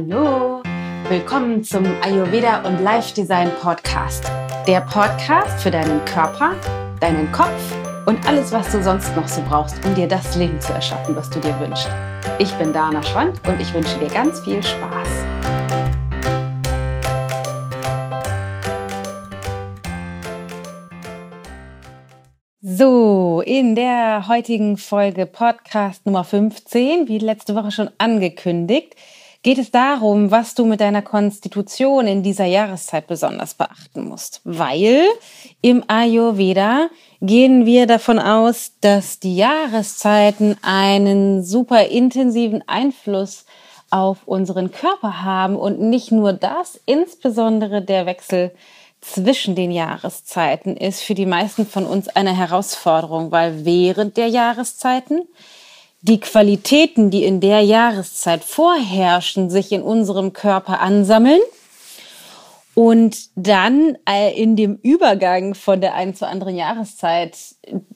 Hallo, willkommen zum Ayurveda und Life Design Podcast. Der Podcast für deinen Körper, deinen Kopf und alles, was du sonst noch so brauchst, um dir das Leben zu erschaffen, was du dir wünschst. Ich bin Dana Schwand und ich wünsche dir ganz viel Spaß. So, in der heutigen Folge Podcast Nummer 15, wie letzte Woche schon angekündigt, geht es darum, was du mit deiner Konstitution in dieser Jahreszeit besonders beachten musst. Weil im Ayurveda gehen wir davon aus, dass die Jahreszeiten einen super intensiven Einfluss auf unseren Körper haben und nicht nur das, insbesondere der Wechsel zwischen den Jahreszeiten ist für die meisten von uns eine Herausforderung, weil während der Jahreszeiten die Qualitäten, die in der Jahreszeit vorherrschen, sich in unserem Körper ansammeln und dann äh, in dem Übergang von der einen zur anderen Jahreszeit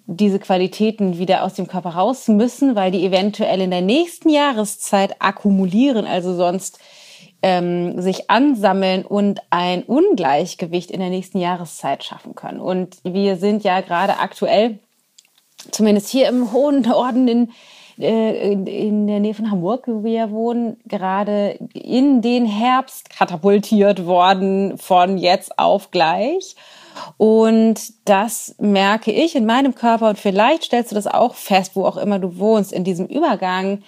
diese Qualitäten wieder aus dem Körper raus müssen, weil die eventuell in der nächsten Jahreszeit akkumulieren, also sonst ähm, sich ansammeln und ein Ungleichgewicht in der nächsten Jahreszeit schaffen können. Und wir sind ja gerade aktuell, zumindest hier im hohen Norden in äh, in, in der Nähe von Hamburg, wo wir wohnen, gerade in den Herbst katapultiert worden von jetzt auf gleich. Und das merke ich in meinem Körper und vielleicht stellst du das auch fest, wo auch immer du wohnst, in diesem Übergang,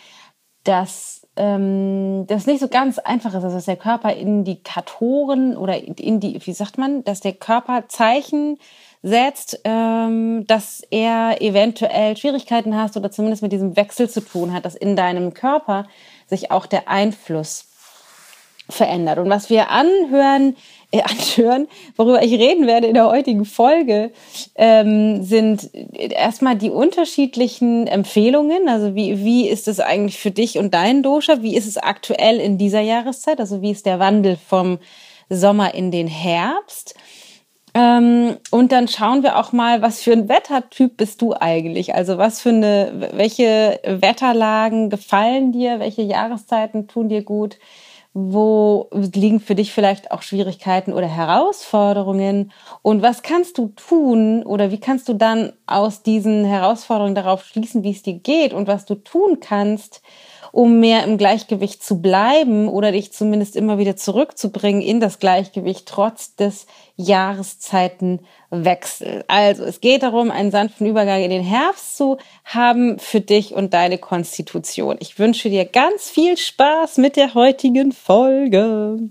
dass ähm, das nicht so ganz einfach ist, also dass der Körper Indikatoren oder in die, wie sagt man, dass der Körper Zeichen setzt, ähm, dass er eventuell Schwierigkeiten hast oder zumindest mit diesem Wechsel zu tun hat, dass in deinem Körper sich auch der Einfluss verändert. Und was wir anhören, äh, anhören, worüber ich reden werde in der heutigen Folge, ähm, sind erstmal die unterschiedlichen Empfehlungen. Also wie, wie ist es eigentlich für dich und deinen Dosha? Wie ist es aktuell in dieser Jahreszeit? Also wie ist der Wandel vom Sommer in den Herbst? Ähm, und dann schauen wir auch mal, was für ein Wettertyp bist du eigentlich? Also was für eine, welche Wetterlagen gefallen dir? Welche Jahreszeiten tun dir gut? Wo liegen für dich vielleicht auch Schwierigkeiten oder Herausforderungen? Und was kannst du tun oder wie kannst du dann aus diesen Herausforderungen darauf schließen, wie es dir geht und was du tun kannst, um mehr im Gleichgewicht zu bleiben oder dich zumindest immer wieder zurückzubringen in das Gleichgewicht trotz des Jahreszeitenwechsels. Also es geht darum, einen sanften Übergang in den Herbst zu haben für dich und deine Konstitution. Ich wünsche dir ganz viel Spaß mit der heutigen Folge.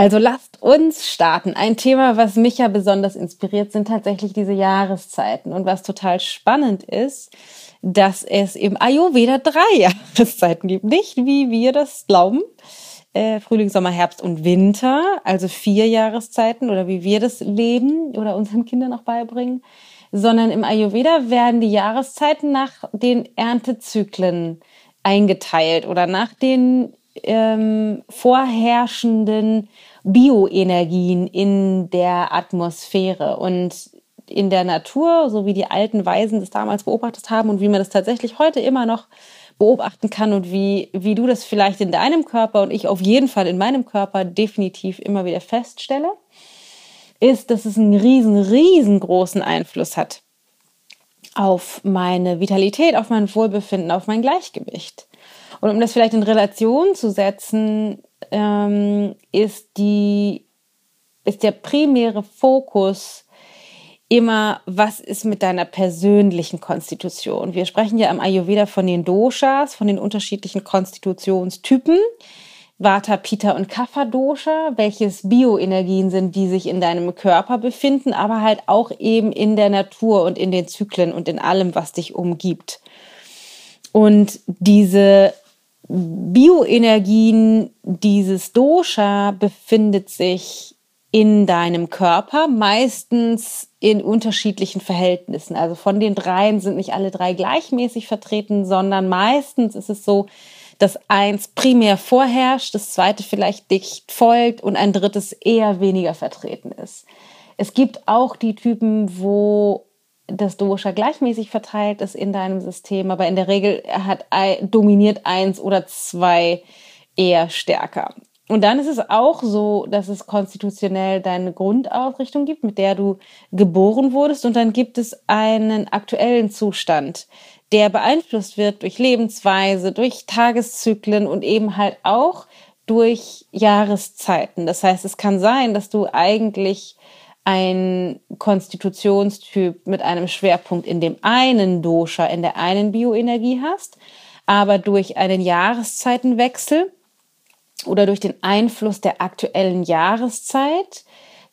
Also lasst uns starten. Ein Thema, was mich ja besonders inspiriert, sind tatsächlich diese Jahreszeiten. Und was total spannend ist, dass es im Ayurveda drei Jahreszeiten gibt. Nicht wie wir das glauben. Äh, Frühling, Sommer, Herbst und Winter, also vier Jahreszeiten oder wie wir das leben oder unseren Kindern auch beibringen, sondern im Ayurveda werden die Jahreszeiten nach den Erntezyklen eingeteilt oder nach den ähm, vorherrschenden Bioenergien in der Atmosphäre. Und in der Natur, so wie die alten Weisen das damals beobachtet haben und wie man das tatsächlich heute immer noch beobachten kann und wie, wie du das vielleicht in deinem Körper und ich auf jeden Fall in meinem Körper definitiv immer wieder feststelle, ist, dass es einen riesen, riesengroßen Einfluss hat auf meine Vitalität, auf mein Wohlbefinden, auf mein Gleichgewicht. Und um das vielleicht in Relation zu setzen, ähm, ist die, ist der primäre Fokus immer, was ist mit deiner persönlichen Konstitution? Wir sprechen ja im Ayurveda von den Doshas, von den unterschiedlichen Konstitutionstypen. Vata, Pitta und Kapha Dosha, welches Bioenergien sind, die sich in deinem Körper befinden, aber halt auch eben in der Natur und in den Zyklen und in allem, was dich umgibt. Und diese Bioenergien dieses Dosha befindet sich in deinem Körper, meistens in unterschiedlichen Verhältnissen. Also von den dreien sind nicht alle drei gleichmäßig vertreten, sondern meistens ist es so, dass eins primär vorherrscht, das zweite vielleicht dicht folgt und ein drittes eher weniger vertreten ist. Es gibt auch die Typen, wo das Dosha gleichmäßig verteilt ist in deinem System, aber in der Regel hat dominiert eins oder zwei eher stärker. Und dann ist es auch so, dass es konstitutionell deine Grundausrichtung gibt, mit der du geboren wurdest. Und dann gibt es einen aktuellen Zustand, der beeinflusst wird durch Lebensweise, durch Tageszyklen und eben halt auch durch Jahreszeiten. Das heißt, es kann sein, dass du eigentlich ein Konstitutionstyp mit einem Schwerpunkt in dem einen Dosha, in der einen Bioenergie hast, aber durch einen Jahreszeitenwechsel oder durch den Einfluss der aktuellen Jahreszeit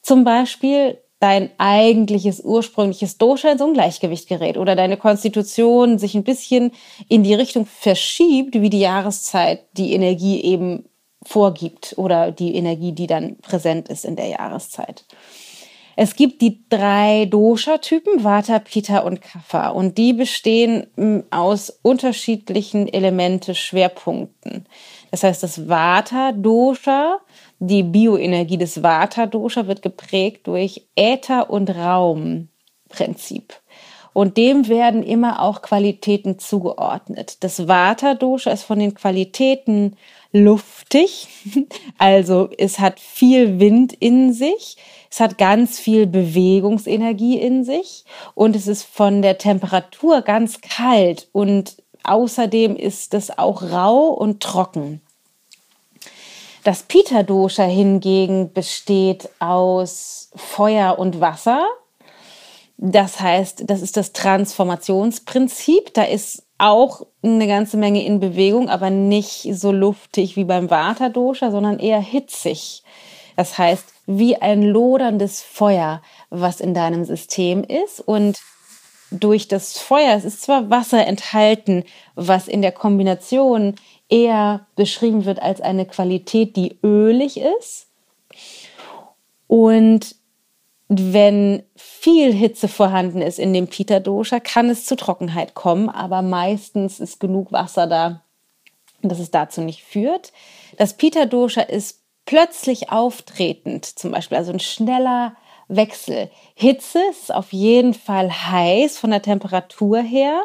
zum Beispiel dein eigentliches ursprüngliches Dosha ins Ungleichgewicht gerät oder deine Konstitution sich ein bisschen in die Richtung verschiebt, wie die Jahreszeit die Energie eben vorgibt oder die Energie, die dann präsent ist in der Jahreszeit. Es gibt die drei Dosha-Typen, Vata, Pitta und Kapha. Und die bestehen hm, aus unterschiedlichen Elemente, Schwerpunkten. Das heißt, das Vata-Dosha, die Bioenergie des Vata-Dosha wird geprägt durch Äther- und Raumprinzip. Und dem werden immer auch Qualitäten zugeordnet. Das Vata-Dosha ist von den Qualitäten luftig, also es hat viel Wind in sich, es hat ganz viel Bewegungsenergie in sich und es ist von der Temperatur ganz kalt und außerdem ist es auch rau und trocken. Das Pita Dosha hingegen besteht aus Feuer und Wasser. Das heißt, das ist das Transformationsprinzip. Da ist auch eine ganze Menge in Bewegung, aber nicht so luftig wie beim Vata Dosha, sondern eher hitzig. Das heißt, wie ein loderndes Feuer, was in deinem System ist und durch das Feuer, es ist zwar Wasser enthalten, was in der Kombination eher beschrieben wird als eine Qualität, die ölig ist. Und wenn viel Hitze vorhanden ist in dem Pita Dosha, kann es zu Trockenheit kommen, aber meistens ist genug Wasser da, dass es dazu nicht führt. Das Pita Dosha ist plötzlich auftretend, zum Beispiel, also ein schneller Wechsel. Hitze ist auf jeden Fall heiß von der Temperatur her.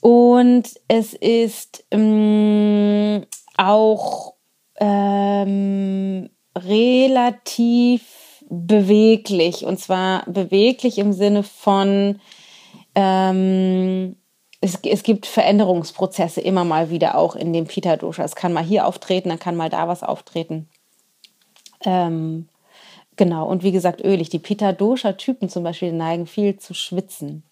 Und es ist ähm, auch ähm, relativ beweglich. Und zwar beweglich im Sinne von, ähm, es, es, gibt Veränderungsprozesse immer mal wieder auch in dem Pita Dosha. Es kann mal hier auftreten, dann kann mal da was auftreten. Ähm, genau, und wie gesagt, ölig. Die Pita Dosha Typen zum Beispiel neigen viel zu schwitzen.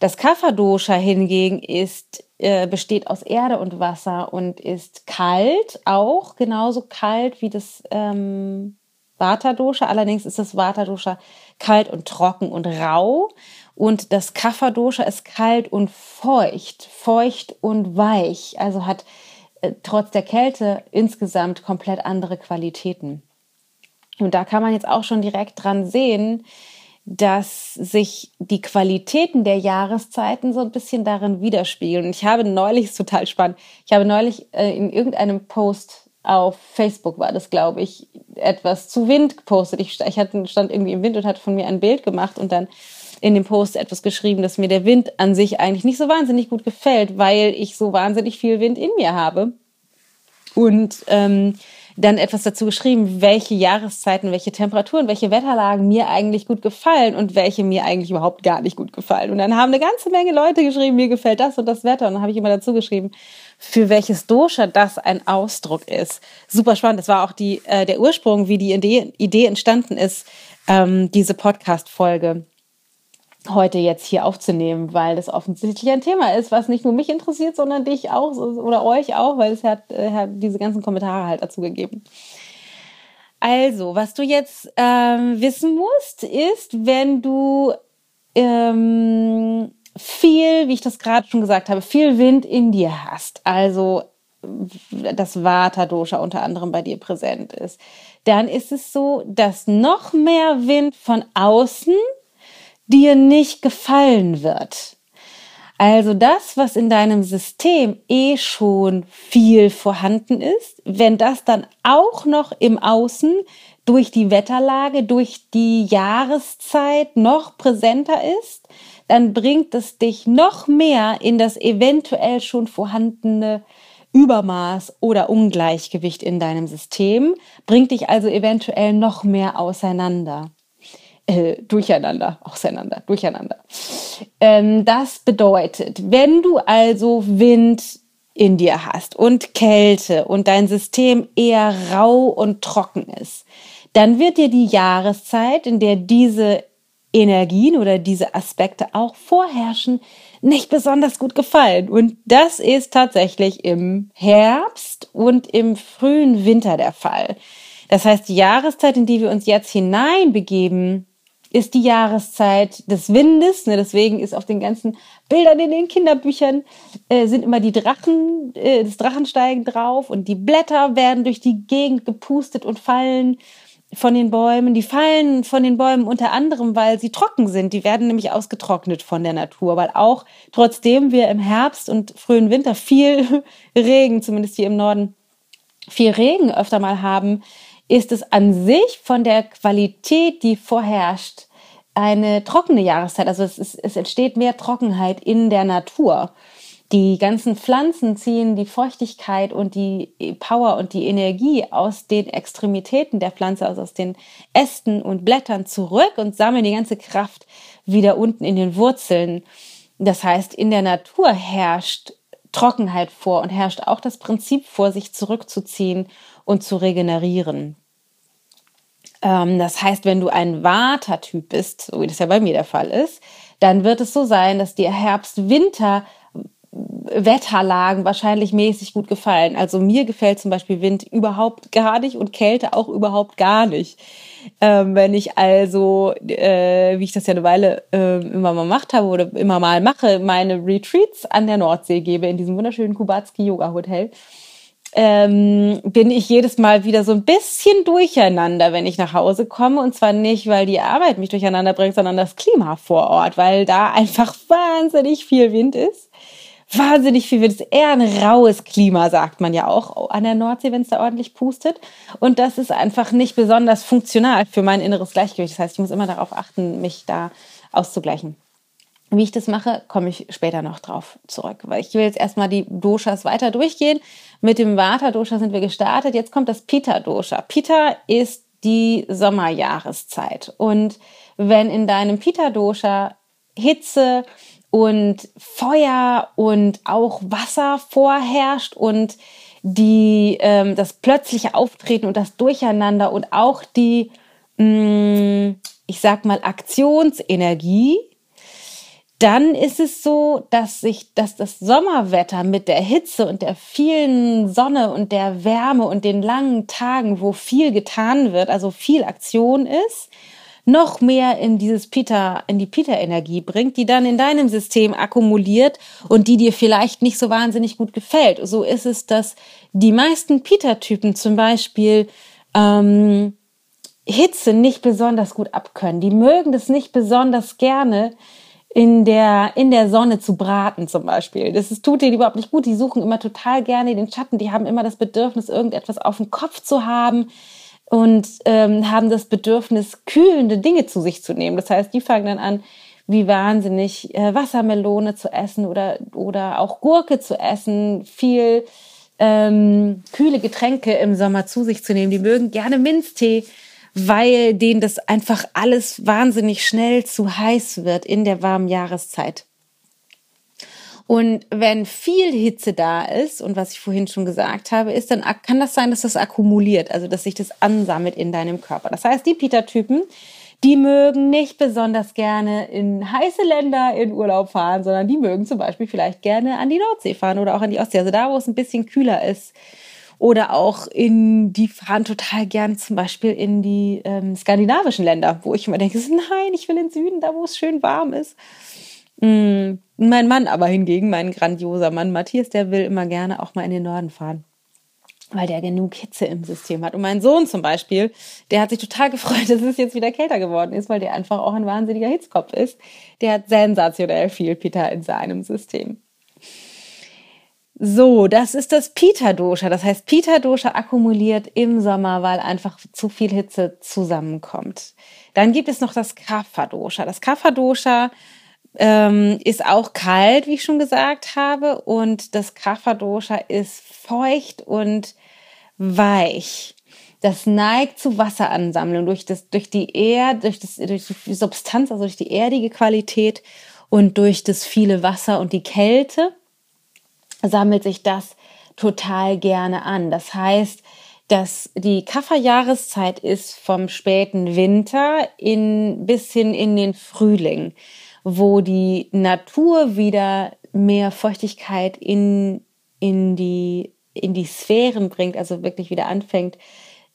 Das Kapha Dosha hingegen ist, äh, besteht aus Erde und Wasser und ist kalt, auch genauso kalt wie das ähm, Vata Dosha. Allerdings ist das Vata Dosha kalt und trocken und rau. Und das Kapha Dosha ist kalt und feucht, feucht und weich. Also hat äh, trotz der Kälte insgesamt komplett andere Qualitäten. Und da kann man jetzt auch schon direkt dran sehen, dass sich die Qualitäten der Jahreszeiten so ein bisschen darin widerspiegeln. Ich habe neulich, ist total spannend, ich habe neulich äh, in irgendeinem Post auf Facebook war das, glaube ich, etwas zu Wind gepostet. Ich, ich hatte, stand irgendwie im Wind und hatte von mir ein Bild gemacht und dann in dem Post etwas geschrieben, dass mir der Wind an sich eigentlich nicht so wahnsinnig gut gefällt, weil ich so wahnsinnig viel Wind in mir habe. Und ähm, dann etwas dazu geschrieben, welche Jahreszeiten, welche Temperaturen, welche Wetterlagen mir eigentlich gut gefallen und welche mir eigentlich überhaupt gar nicht gut gefallen. Und dann haben eine ganze Menge Leute geschrieben, mir gefällt das und das Wetter. Und dann habe ich immer dazu geschrieben, für welches Dosha das ein Ausdruck ist. Super spannend. Das war auch die, äh, der Ursprung, wie die Idee, Idee entstanden ist, ähm, diese Podcast-Folge heute jetzt hier aufzunehmen, weil das offensichtlich ein Thema ist, was nicht nur mich interessiert, sondern dich auch oder euch auch, weil es hat, äh, hat diese ganzen Kommentare halt dazu gegeben. Also, was du jetzt ähm, wissen musst, ist, wenn du ähm, viel, wie ich das gerade schon gesagt habe, viel Wind in dir hast, also das Vata-Dosha unter anderem bei dir präsent ist, dann ist es so, dass noch mehr Wind von außen dir nicht gefallen wird. Also das, was in deinem System eh schon viel vorhanden ist, wenn das dann auch noch im Außen durch die Wetterlage, durch die Jahreszeit noch präsenter ist, dann bringt es dich noch mehr in das eventuell schon vorhandene Übermaß oder Ungleichgewicht in deinem System, bringt dich also eventuell noch mehr auseinander. Äh, durcheinander, auseinander, durcheinander. Ähm, das bedeutet, wenn du also Wind in dir hast und Kälte und dein System eher rau und trocken ist, dann wird dir die Jahreszeit, in der diese Energien oder diese Aspekte auch vorherrschen, nicht besonders gut gefallen. Und das ist tatsächlich im Herbst und im frühen Winter der Fall. Das heißt, die Jahreszeit, in die wir uns jetzt hineinbegeben, ist die Jahreszeit des Windes. Ne, deswegen ist auf den ganzen Bildern in den Kinderbüchern äh, sind immer die Drachen, äh, das Drachensteigen drauf und die Blätter werden durch die Gegend gepustet und fallen von den Bäumen. Die fallen von den Bäumen unter anderem, weil sie trocken sind. Die werden nämlich ausgetrocknet von der Natur, weil auch trotzdem wir im Herbst und frühen Winter viel Regen, zumindest hier im Norden, viel Regen öfter mal haben, ist es an sich von der Qualität, die vorherrscht, eine trockene Jahreszeit. Also es, ist, es entsteht mehr Trockenheit in der Natur. Die ganzen Pflanzen ziehen die Feuchtigkeit und die Power und die Energie aus den Extremitäten der Pflanze, also aus den Ästen und Blättern zurück und sammeln die ganze Kraft wieder unten in den Wurzeln. Das heißt, in der Natur herrscht Trockenheit vor und herrscht auch das Prinzip vor, sich zurückzuziehen und zu regenerieren. Ähm, das heißt, wenn du ein Vata-Typ bist, so wie das ja bei mir der Fall ist, dann wird es so sein, dass dir Herbst-Winter Wetterlagen wahrscheinlich mäßig gut gefallen. Also mir gefällt zum Beispiel Wind überhaupt gar nicht und Kälte auch überhaupt gar nicht. Ähm, wenn ich also, äh, wie ich das ja eine Weile äh, immer mal gemacht habe oder immer mal mache, meine Retreats an der Nordsee gebe, in diesem wunderschönen Kubatski Yoga Hotel, ähm, bin ich jedes Mal wieder so ein bisschen durcheinander, wenn ich nach Hause komme. Und zwar nicht, weil die Arbeit mich durcheinander bringt, sondern das Klima vor Ort, weil da einfach wahnsinnig viel Wind ist wahnsinnig viel Wind. Es ist eher ein raues Klima, sagt man ja auch an der Nordsee, wenn es da ordentlich pustet. Und das ist einfach nicht besonders funktional für mein inneres Gleichgewicht. Das heißt, ich muss immer darauf achten, mich da auszugleichen. Wie ich das mache, komme ich später noch drauf zurück, weil ich will jetzt erstmal die Doshas weiter durchgehen. Mit dem Vata-Dosha sind wir gestartet. Jetzt kommt das Pita-Dosha. Pita ist die Sommerjahreszeit. Und wenn in deinem Pita-Dosha Hitze, und Feuer und auch Wasser vorherrscht und die, ähm, das plötzliche Auftreten und das Durcheinander und auch die, mh, mm, ich sag mal, Aktionsenergie, dann ist es so, dass sich, dass das Sommerwetter mit der Hitze und der vielen Sonne und der Wärme und den langen Tagen, wo viel getan wird, also viel Aktion ist, noch mehr in dieses Peter, in die Peter-Energie bringt, die dann in deinem System akkumuliert und die dir vielleicht nicht so wahnsinnig gut gefällt. So ist es, dass die meisten Peter-Typen zum Beispiel ähm, Hitze nicht besonders gut abkönnen. Die mögen das nicht besonders gerne, in der, in der Sonne zu braten zum Beispiel. Das ist, tut denen überhaupt nicht gut. Die suchen immer total gerne den Schatten. Die haben immer das Bedürfnis, irgendetwas auf dem Kopf zu haben und ähm, haben das Bedürfnis, kühlende Dinge zu sich zu nehmen. Das heißt, die fangen dann an, wie wahnsinnig äh, Wassermelone zu essen oder, oder auch Gurke zu essen, viel ähm, kühle Getränke im Sommer zu sich zu nehmen. Die mögen gerne Minztee, weil denen das einfach alles wahnsinnig schnell zu heiß wird in der warmen Jahreszeit. Und wenn viel Hitze da ist, und was ich vorhin schon gesagt habe, ist, dann kann das sein, dass das akkumuliert, also dass sich das ansammelt in deinem Körper. Das heißt, die Peter-Typen, die mögen nicht besonders gerne in heiße Länder in Urlaub fahren, sondern die mögen zum Beispiel vielleicht gerne an die Nordsee fahren oder auch an die Ostsee, also da, wo es ein bisschen kühler ist. Oder auch in, die fahren total gern zum Beispiel in die ähm, skandinavischen Länder, wo ich immer denke, nein, ich will in den Süden, da wo es schön warm ist. Mm, mein Mann aber hingegen, mein grandioser Mann Matthias, der will immer gerne auch mal in den Norden fahren. weil der genug Hitze im System hat. Und mein Sohn zum Beispiel, der hat sich total gefreut, dass es jetzt wieder kälter geworden ist, weil der einfach auch ein wahnsinniger Hitzkopf ist. Der hat sensationell viel Pita in seinem System. So, das ist das Pita-Dosha. Das heißt, Pita-Dosha akkumuliert im Sommer, weil einfach zu viel Hitze zusammenkommt. Dann gibt es noch das Kapha-Dosha. Das Kapha-Dosha ähm, ist auch kalt, wie ich schon gesagt habe. Und das Kapha-Dosha ist feucht und weich. Das neigt zu Wasseransammlung durch, das, durch die Erde, durch, das, durch die Substanz, also durch die erdige Qualität und durch das viele Wasser und die Kälte sammelt sich das total gerne an. Das heißt, dass die Kafferjahreszeit ist vom späten Winter in, bis hin in den Frühling, wo die Natur wieder mehr Feuchtigkeit in, in, die, in die Sphären bringt, also wirklich wieder anfängt,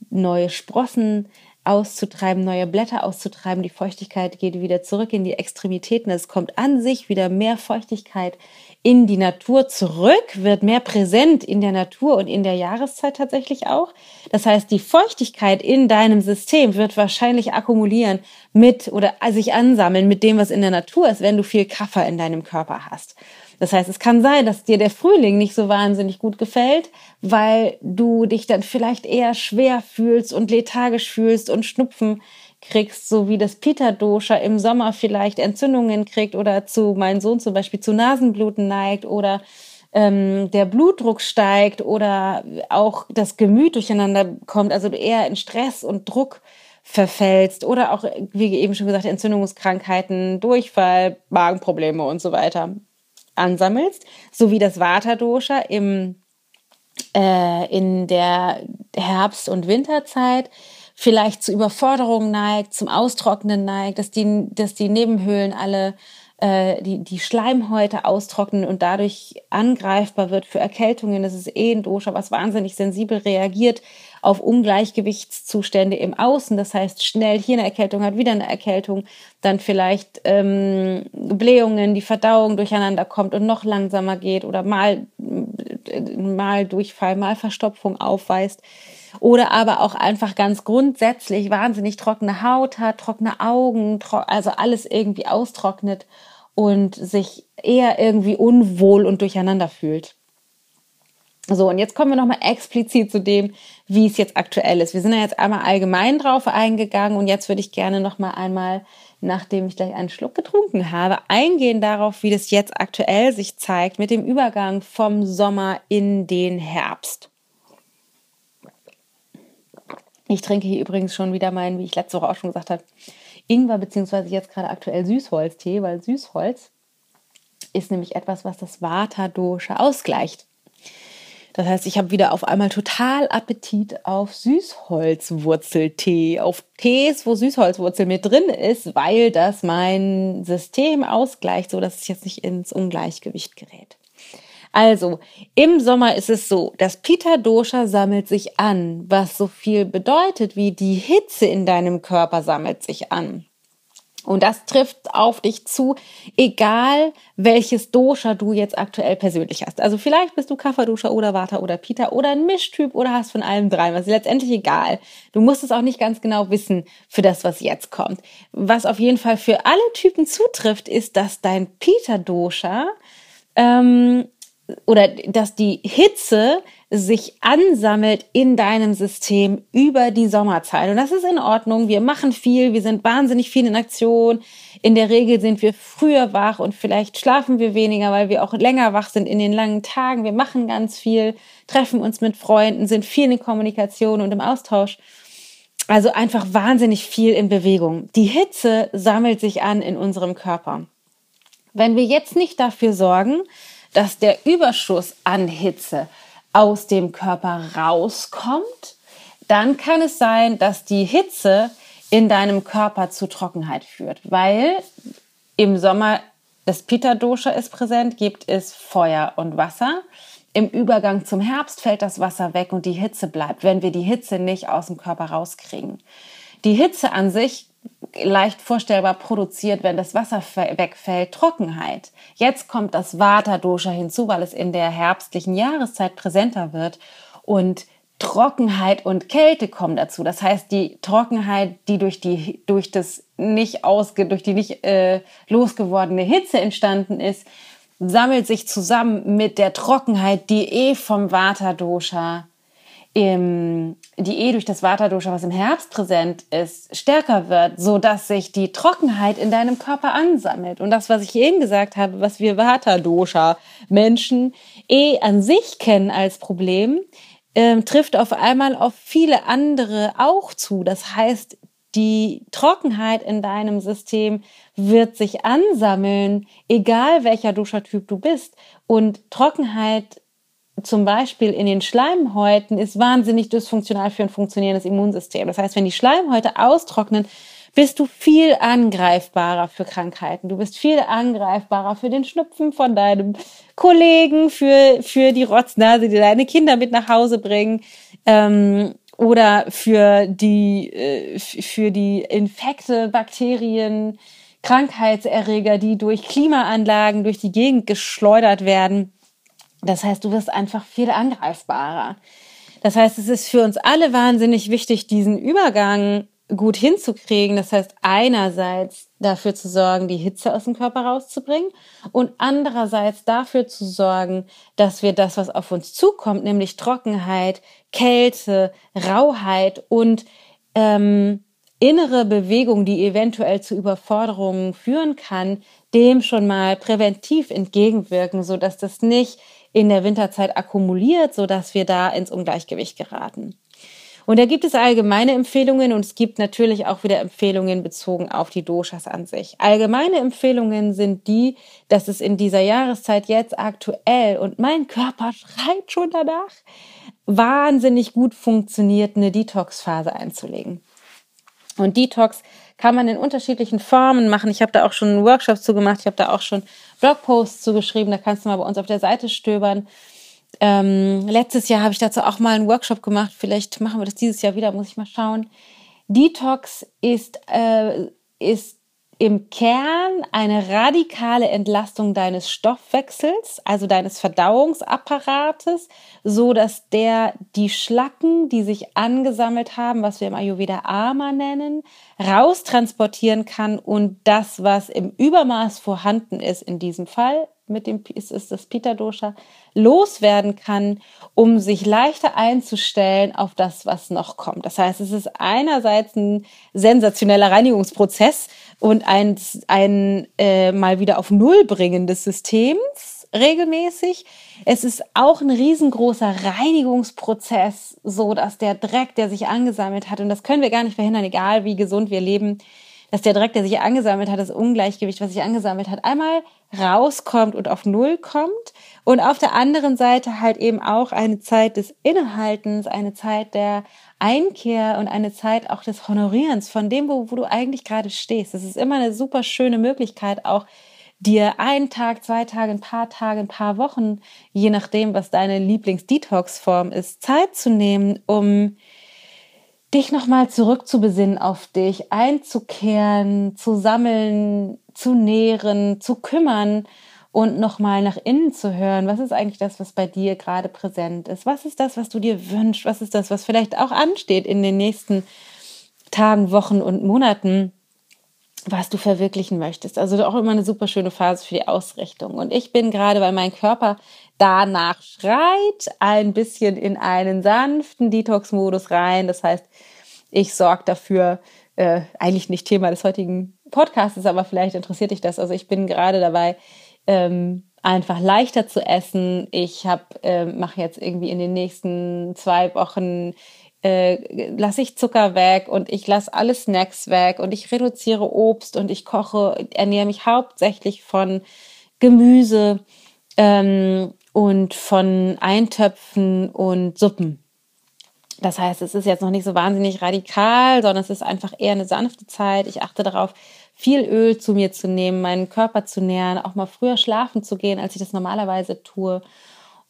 neue Sprossen auszutreiben, neue Blätter auszutreiben. Die Feuchtigkeit geht wieder zurück in die Extremitäten. Es kommt an sich wieder mehr Feuchtigkeit in die Natur zurück, wird mehr präsent in der Natur und in der Jahreszeit tatsächlich auch. Das heißt, die Feuchtigkeit in deinem System wird wahrscheinlich akkumulieren mit oder sich ansammeln mit dem, was in der Natur ist, wenn du viel Kaffer in deinem Körper hast. Das heißt, es kann sein, dass dir der Frühling nicht so wahnsinnig gut gefällt, weil du dich dann vielleicht eher schwer fühlst und lethargisch fühlst und Schnupfen kriegst, so wie das Pita-Dosha im Sommer vielleicht Entzündungen kriegt oder zu, mein Sohn zum Beispiel zu Nasenbluten neigt oder ähm, der Blutdruck steigt oder auch das Gemüt durcheinander kommt, also du eher in Stress und Druck verfällst oder auch, wie eben schon gesagt, Entzündungskrankheiten, Durchfall, Magenprobleme und so weiter ansammelst, sowie das Vata-Dosha äh, in der Herbst- und Winterzeit vielleicht zu Überforderungen neigt, zum Austrocknen neigt, dass die, dass die Nebenhöhlen alle äh, die, die Schleimhäute austrocknen und dadurch angreifbar wird für Erkältungen. Das ist eh ein Dosha, was wahnsinnig sensibel reagiert auf Ungleichgewichtszustände im Außen. Das heißt, schnell hier eine Erkältung hat, wieder eine Erkältung, dann vielleicht ähm, Blähungen, die Verdauung durcheinander kommt und noch langsamer geht oder mal, mal Durchfall, mal Verstopfung aufweist. Oder aber auch einfach ganz grundsätzlich wahnsinnig trockene Haut hat, trockene Augen, tro also alles irgendwie austrocknet und sich eher irgendwie unwohl und durcheinander fühlt. So, und jetzt kommen wir nochmal explizit zu dem, wie es jetzt aktuell ist. Wir sind ja jetzt einmal allgemein drauf eingegangen und jetzt würde ich gerne nochmal einmal, nachdem ich gleich einen Schluck getrunken habe, eingehen darauf, wie das jetzt aktuell sich zeigt mit dem Übergang vom Sommer in den Herbst. Ich trinke hier übrigens schon wieder meinen, wie ich letzte Woche auch schon gesagt habe, Ingwer beziehungsweise jetzt gerade aktuell Süßholztee, weil Süßholz ist nämlich etwas, was das Vata-Dosha ausgleicht. Das heißt, ich habe wieder auf einmal total Appetit auf Süßholzwurzeltee, auf Tees, wo Süßholzwurzel mit drin ist, weil das mein System ausgleicht, so dass es jetzt nicht ins Ungleichgewicht gerät. Also, im Sommer ist es so, das Pita Dosha sammelt sich an, was so viel bedeutet wie die Hitze in deinem Körper sammelt sich an. Und das trifft auf dich zu, egal welches Dosha du jetzt aktuell persönlich hast. Also vielleicht bist du Kapha-Dosha oder Vata oder Pita oder ein Mischtyp oder hast von allem drei. Das ist letztendlich egal. Du musst es auch nicht ganz genau wissen für das, was jetzt kommt. Was auf jeden Fall für alle Typen zutrifft, ist, dass dein Pita-Dosha ähm, oder dass die Hitze sich ansammelt in deinem System über die Sommerzeit. Und das ist in Ordnung. Wir machen viel, wir sind wahnsinnig viel in Aktion. In der Regel sind wir früher wach und vielleicht schlafen wir weniger, weil wir auch länger wach sind in den langen Tagen. Wir machen ganz viel, treffen uns mit Freunden, sind viel in Kommunikation und im Austausch. Also einfach wahnsinnig viel in Bewegung. Die Hitze sammelt sich an in unserem Körper. Wenn wir jetzt nicht dafür sorgen, dass der Überschuss an Hitze aus dem Körper rauskommt, dann kann es sein, dass die Hitze in deinem Körper zu Trockenheit führt, weil im Sommer das Pitta-Dosha ist präsent, gibt es Feuer und Wasser. Im Übergang zum Herbst fällt das Wasser weg und die Hitze bleibt, wenn wir die Hitze nicht aus dem Körper rauskriegen. Die Hitze an sich leicht vorstellbar produziert, wenn das Wasser wegfällt, Trockenheit. Jetzt kommt das Vata-Dosha hinzu, weil es in der herbstlichen Jahreszeit präsenter wird und Trockenheit und Kälte kommen dazu. Das heißt, die Trockenheit, die durch die durch das nicht ausge durch die nicht äh, losgewordene Hitze entstanden ist, sammelt sich zusammen mit der Trockenheit, die eh vom Vata Dosha im, die eh durch das Vata Dosha, was im Herbst präsent ist, stärker wird, so dass sich die Trockenheit in deinem Körper ansammelt. Und das, was ich eben gesagt habe, was wir Vata Dosha Menschen eh an sich kennen als Problem, ähm, trifft auf einmal auf viele andere auch zu. Das heißt, die Trockenheit in deinem System wird sich ansammeln, egal welcher Duschertyp du bist. Und Trockenheit zum Beispiel in den Schleimhäuten ist wahnsinnig dysfunktional für ein funktionierendes Immunsystem. Das heißt, wenn die Schleimhäute austrocknen, bist du viel angreifbarer für Krankheiten. Du bist viel angreifbarer für den Schnupfen von deinem Kollegen, für, für die Rotznase, die deine Kinder mit nach Hause bringen. Ähm, oder für die, äh, für die Infekte, Bakterien, Krankheitserreger, die durch Klimaanlagen durch die Gegend geschleudert werden. Das heißt, du wirst einfach viel angreifbarer. Das heißt, es ist für uns alle wahnsinnig wichtig, diesen Übergang gut hinzukriegen. Das heißt, einerseits dafür zu sorgen, die Hitze aus dem Körper rauszubringen und andererseits dafür zu sorgen, dass wir das, was auf uns zukommt, nämlich Trockenheit, Kälte, Rauheit und ähm, innere Bewegung, die eventuell zu Überforderungen führen kann, dem schon mal präventiv entgegenwirken, so dass das nicht in der Winterzeit akkumuliert, so dass wir da ins Ungleichgewicht geraten. Und da gibt es allgemeine Empfehlungen und es gibt natürlich auch wieder Empfehlungen bezogen auf die Doshas an sich. Allgemeine Empfehlungen sind die, dass es in dieser Jahreszeit jetzt aktuell und mein Körper schreit schon danach, wahnsinnig gut funktioniert, eine Detox-Phase einzulegen. Und Detox kann man in unterschiedlichen Formen machen. Ich habe da auch schon Workshops zu gemacht, ich habe da auch schon Blogposts zugeschrieben, da kannst du mal bei uns auf der Seite stöbern. Ähm, letztes Jahr habe ich dazu auch mal einen Workshop gemacht. Vielleicht machen wir das dieses Jahr wieder, muss ich mal schauen. Detox ist, äh, ist im Kern eine radikale Entlastung deines Stoffwechsels, also deines Verdauungsapparates, so dass der die Schlacken, die sich angesammelt haben, was wir im Ayurveda Ama nennen, raustransportieren kann und das, was im Übermaß vorhanden ist, in diesem Fall mit dem ist, ist das Pita Dosha loswerden kann, um sich leichter einzustellen auf das, was noch kommt. Das heißt, es ist einerseits ein sensationeller Reinigungsprozess und ein, ein äh, mal wieder auf Null bringen des Systems regelmäßig. Es ist auch ein riesengroßer Reinigungsprozess, so dass der Dreck, der sich angesammelt hat, und das können wir gar nicht verhindern, egal wie gesund wir leben, dass der Dreck, der sich angesammelt hat, das Ungleichgewicht, was sich angesammelt hat, einmal rauskommt und auf Null kommt. Und auf der anderen Seite halt eben auch eine Zeit des Innehaltens, eine Zeit der Einkehr und eine Zeit auch des Honorierens von dem, wo, wo du eigentlich gerade stehst. Das ist immer eine super schöne Möglichkeit, auch dir einen Tag, zwei Tage, ein paar Tage, ein paar Wochen, je nachdem, was deine Lieblings-Detox-Form ist, Zeit zu nehmen, um dich nochmal zurückzubesinnen auf dich, einzukehren, zu sammeln, zu nähren, zu kümmern und nochmal nach innen zu hören. Was ist eigentlich das, was bei dir gerade präsent ist? Was ist das, was du dir wünschst? Was ist das, was vielleicht auch ansteht in den nächsten Tagen, Wochen und Monaten? was du verwirklichen möchtest. Also auch immer eine super schöne Phase für die Ausrichtung. Und ich bin gerade, weil mein Körper danach schreit, ein bisschen in einen sanften Detox-Modus rein. Das heißt, ich sorge dafür, äh, eigentlich nicht Thema des heutigen Podcasts, aber vielleicht interessiert dich das. Also ich bin gerade dabei, ähm, einfach leichter zu essen. Ich äh, mache jetzt irgendwie in den nächsten zwei Wochen äh, lasse ich Zucker weg und ich lasse alle Snacks weg und ich reduziere Obst und ich koche, ernähre mich hauptsächlich von Gemüse ähm, und von Eintöpfen und Suppen. Das heißt, es ist jetzt noch nicht so wahnsinnig radikal, sondern es ist einfach eher eine sanfte Zeit. Ich achte darauf, viel Öl zu mir zu nehmen, meinen Körper zu nähren, auch mal früher schlafen zu gehen, als ich das normalerweise tue.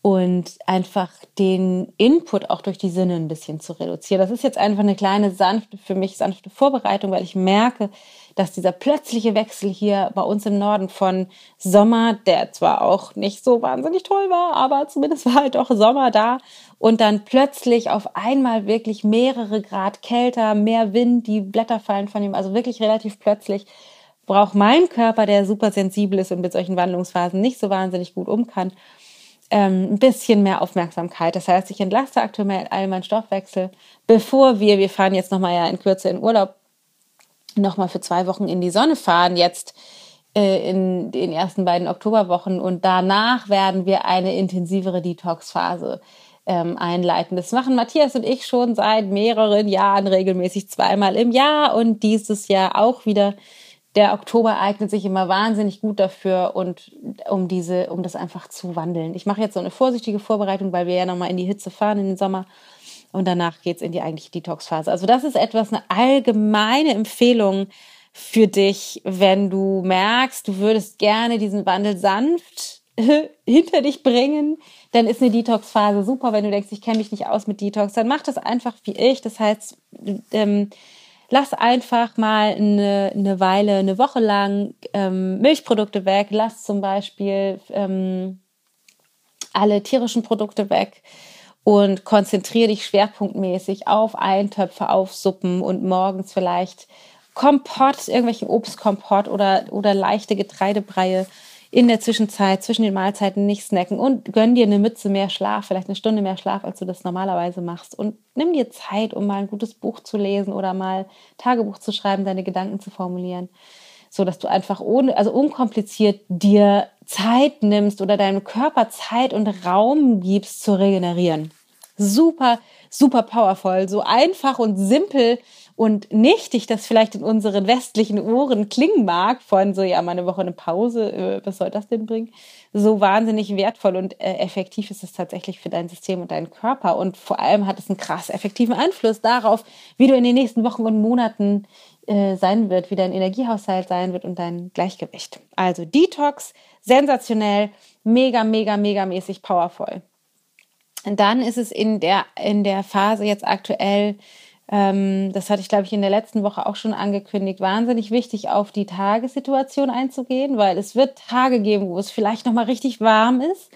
und einfach den Input auch durch die Sinne ein bisschen zu reduzieren. Das ist jetzt einfach eine kleine sanfte, für mich sanfte Vorbereitung, weil ich merke, dass dieser plötzliche Wechsel hier bei uns im Norden von Sommer, der zwar auch nicht so wahnsinnig toll war, aber zumindest war halt auch Sommer da und dann plötzlich auf einmal wirklich mehrere Grad kälter, mehr Wind, die Blätter fallen von ihm, also wirklich relativ plötzlich braucht mein Körper, der super sensibel ist und mit solchen Wandlungsphasen nicht so wahnsinnig gut um kann, ähm, ein bisschen mehr Aufmerksamkeit. Das heißt, ich entlaste aktuell all meinen Stoffwechsel, bevor wir, wir fahren jetzt nochmal ja in Kürze in Urlaub, nochmal für zwei Wochen in die Sonne fahren, jetzt äh, in den ersten beiden Oktoberwochen. Und danach werden wir eine intensivere Detox-Phase ähm, einleiten. Das machen Matthias und ich schon seit mehreren Jahren regelmäßig zweimal im Jahr und dieses Jahr auch wieder. Der Oktober eignet sich immer wahnsinnig gut dafür und um diese, um das einfach zu wandeln. Ich mache jetzt so eine vorsichtige Vorbereitung, weil wir ja nochmal in die Hitze fahren in den Sommer und danach geht es in die eigentliche Detox-Phase. Also das ist etwas, eine allgemeine Empfehlung für dich, wenn du merkst, du würdest gerne diesen Wandel sanft hinter dich bringen, dann ist eine Detox-Phase super. Wenn du denkst, ich kenne mich nicht aus mit Detox, dann mach das einfach wie ich. Das heißt, ähm, lass einfach mal eine, eine Weile, eine Woche lang ähm, Milchprodukte weg. Lass zum Beispiel ähm, alle tierischen Produkte weg und konzentriere dich schwerpunktmäßig auf Eintöpfe, auf Suppen und morgens vielleicht Kompott, irgendwelchen Obstkompott oder, oder leichte Getreidebreie in der Zwischenzeit, zwischen den Mahlzeiten nicht snacken und gönn dir eine Mütze mehr Schlaf, vielleicht eine Stunde mehr Schlaf, als du das normalerweise machst. Und nimm dir Zeit, um mal ein gutes Buch zu lesen oder mal Tagebuch zu schreiben, deine Gedanken zu formulieren. So dass du einfach ohne, also unkompliziert dir Zeit nimmst oder deinem Körper Zeit und Raum gibst zu regenerieren super, super powerful, so einfach und simpel und nichtig das vielleicht in unseren westlichen Ohren klingen mag, von so, ja, mal eine Woche eine Pause, äh, was soll das denn bringen? So wahnsinnig wertvoll und äh, effektiv ist es tatsächlich für dein System und deinen Körper. Und vor allem hat es einen krass effektiven Einfluss darauf, wie du in den nächsten Wochen und Monaten äh, sein wird, wie dein Energiehaushalt sein wird und dein Gleichgewicht. Also Detox, sensationell, mega, mega, mega mäßig powerful dann ist es in der, in der Phase jetzt aktuell, ähm, das hatte ich, glaube ich, in der letzten Woche auch schon angekündigt, wahnsinnig wichtig, auf die Tagessituation einzugehen, weil es wird Tage geben, wo es vielleicht nochmal richtig warm ist.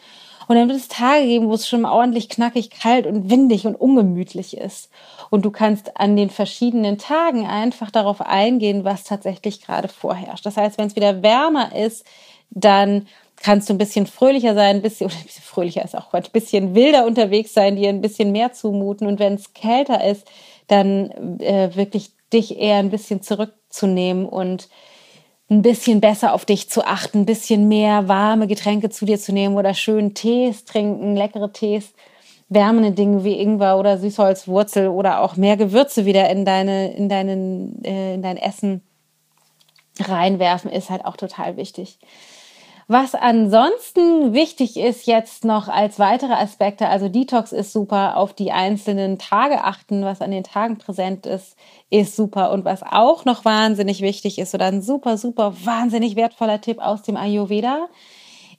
Und dann wird es Tage geben, wo es schon ordentlich knackig, kalt und windig und ungemütlich ist. Und du kannst an den verschiedenen Tagen einfach darauf eingehen, was tatsächlich gerade vorherrscht. Das heißt, wenn es wieder wärmer ist, dann kannst du ein bisschen fröhlicher sein, ein bisschen, oder ein bisschen fröhlicher ist auch Quatsch, ein bisschen wilder unterwegs sein, dir ein bisschen mehr zumuten. Und wenn es kälter ist, dann äh, wirklich dich eher ein bisschen zurückzunehmen und ein bisschen besser auf dich zu achten, ein bisschen mehr warme Getränke zu dir zu nehmen oder schön Tees trinken, leckere Tees, wärmende Dinge wie Ingwer oder Süßholzwurzel oder auch mehr Gewürze wieder in deine in deinen äh, in dein Essen reinwerfen ist halt auch total wichtig. Was ansonsten wichtig ist jetzt noch als weitere Aspekte, also Detox ist super, auf die einzelnen Tage achten, was an den Tagen präsent ist, ist super. Und was auch noch wahnsinnig wichtig ist oder ein super, super, wahnsinnig wertvoller Tipp aus dem Ayurveda,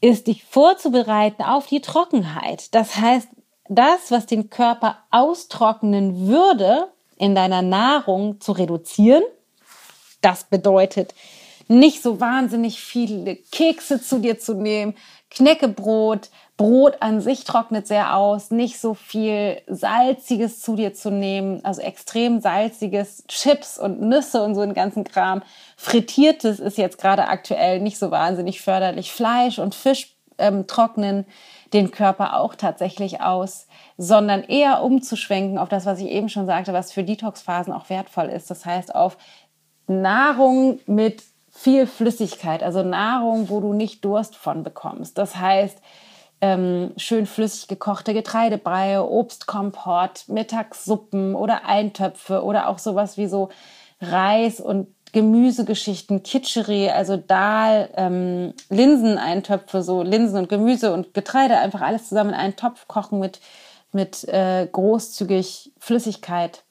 ist dich vorzubereiten auf die Trockenheit. Das heißt, das, was den Körper austrocknen würde, in deiner Nahrung zu reduzieren. Das bedeutet, nicht so wahnsinnig viele Kekse zu dir zu nehmen, Knäckebrot, Brot an sich trocknet sehr aus, nicht so viel Salziges zu dir zu nehmen, also extrem salziges, Chips und Nüsse und so einen ganzen Kram. Frittiertes ist jetzt gerade aktuell nicht so wahnsinnig förderlich. Fleisch und Fisch ähm, trocknen den Körper auch tatsächlich aus, sondern eher umzuschwenken auf das, was ich eben schon sagte, was für Detox-Phasen auch wertvoll ist. Das heißt, auf Nahrung mit viel Flüssigkeit, also Nahrung, wo du nicht Durst von bekommst. Das heißt, ähm, schön flüssig gekochte Getreidebreie, Obstkompott, Mittagssuppen oder Eintöpfe oder auch sowas wie so Reis und Gemüsegeschichten, Kitscheri, also Dahl, ähm, Linseneintöpfe, so Linsen und Gemüse und Getreide, einfach alles zusammen in einen Topf kochen mit, mit äh, großzügig Flüssigkeit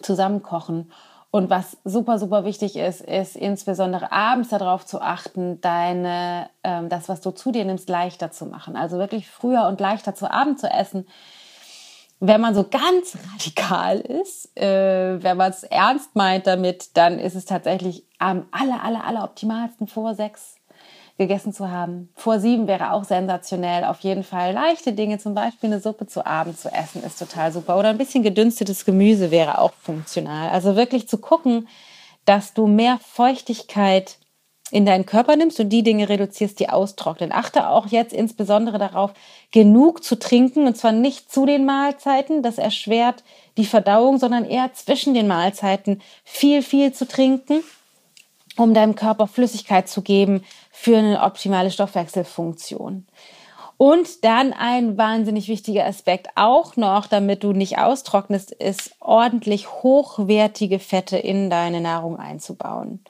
zusammenkochen Und was super, super wichtig ist, ist insbesondere abends darauf zu achten, deine, ähm, das, was du zu dir nimmst, leichter zu machen. Also wirklich früher und leichter zu Abend zu essen. Wenn man so ganz radikal ist, äh, wenn man es ernst meint damit, dann ist es tatsächlich am aller, aller, aller optimalsten vor sechs gegessen zu haben. Vor sieben wäre auch sensationell. Auf jeden Fall leichte Dinge, zum Beispiel eine Suppe zu Abend zu essen, ist total super. Oder ein bisschen gedünstetes Gemüse wäre auch funktional. Also wirklich zu gucken, dass du mehr Feuchtigkeit in deinen Körper nimmst und die Dinge reduzierst, die austrocknen. Achte auch jetzt insbesondere darauf, genug zu trinken und zwar nicht zu den Mahlzeiten. Das erschwert die Verdauung, sondern eher zwischen den Mahlzeiten viel, viel zu trinken um deinem Körper Flüssigkeit zu geben für eine optimale Stoffwechselfunktion. Und dann ein wahnsinnig wichtiger Aspekt auch noch, damit du nicht austrocknest, ist ordentlich hochwertige Fette in deine Nahrung einzubauen.